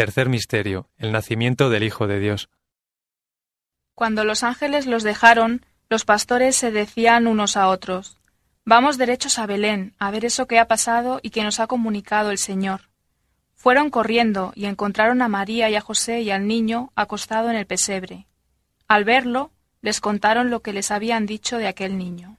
Tercer misterio, el nacimiento del Hijo de Dios. Cuando los ángeles los dejaron, los pastores se decían unos a otros, Vamos derechos a Belén, a ver eso que ha pasado y que nos ha comunicado el Señor. Fueron corriendo y encontraron a María y a José y al niño acostado en el pesebre. Al verlo, les contaron lo que les habían dicho de aquel niño.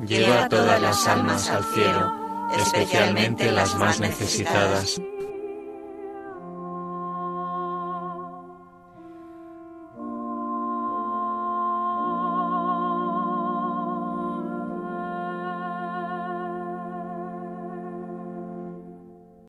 lleva todas las almas al cielo, especialmente las más necesitadas